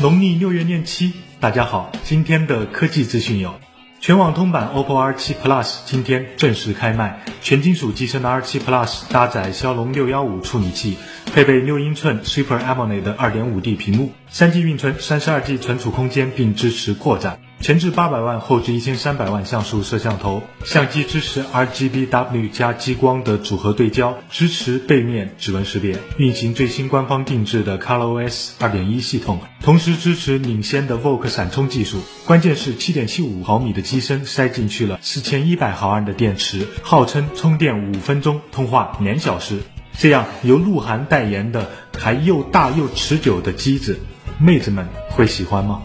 农历六月廿七，大家好，今天的科技资讯有：全网通版 OPPO R7 Plus 今天正式开卖，全金属机身的 R7 Plus 搭载骁龙六幺五处理器，配备六英寸 Super AMOLED 二点五 D 屏幕，三 G 运存，三十二 G 存储空间，并支持扩展。前置八百万，后置一千三百万像素摄像头，相机支持 RGBW 加激光的组合对焦，支持背面指纹识别，运行最新官方定制的 ColorOS 二点一系统，同时支持领先的 VOOC 闪充技术。关键是七点七五毫米的机身塞进去了四千一百毫安的电池，号称充电五分钟，通话两小时。这样由鹿晗代言的还又大又持久的机子，妹子们会喜欢吗？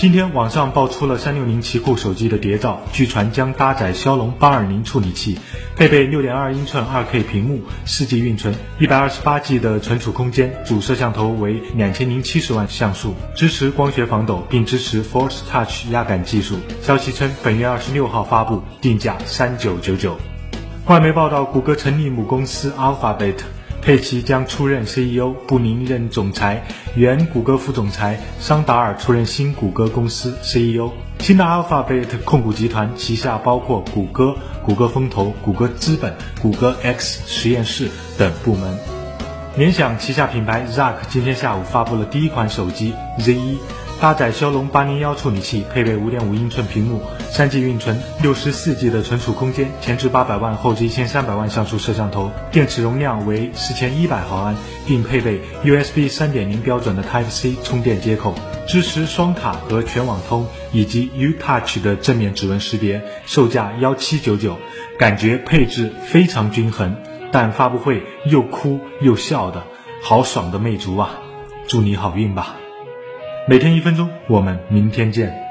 今天网上爆出了三六零奇酷手机的谍照，据传将搭载骁龙八二零处理器，配备六点二英寸二 K 屏幕，四 G 运存，一百二十八 G 的存储空间，主摄像头为两千零七十万像素，支持光学防抖，并支持 Force Touch 压感技术。消息称本月二十六号发布，定价三九九九。外媒报道，谷歌成立母公司 Alphabet。佩奇将出任 CEO，布宁任总裁，原谷歌副总裁桑达尔出任新谷歌公司 CEO。新的 Alphabet 控股集团旗下包括谷歌、谷歌风投、谷歌资本、谷歌 X 实验室等部门。联想旗下品牌 z a c k 今天下午发布了第一款手机 Z1。搭载骁龙八零幺处理器，配备五点五英寸屏幕，三 G 运存，六十四 G 的存储空间，前置八百万，后置一千三百万像素摄像头，电池容量为四千一百毫安，并配备 USB 三点零标准的 Type C 充电接口，支持双卡和全网通以及 U Touch 的正面指纹识别，售价幺七九九，感觉配置非常均衡，但发布会又哭又笑的，好爽的魅族啊！祝你好运吧。每天一分钟，我们明天见。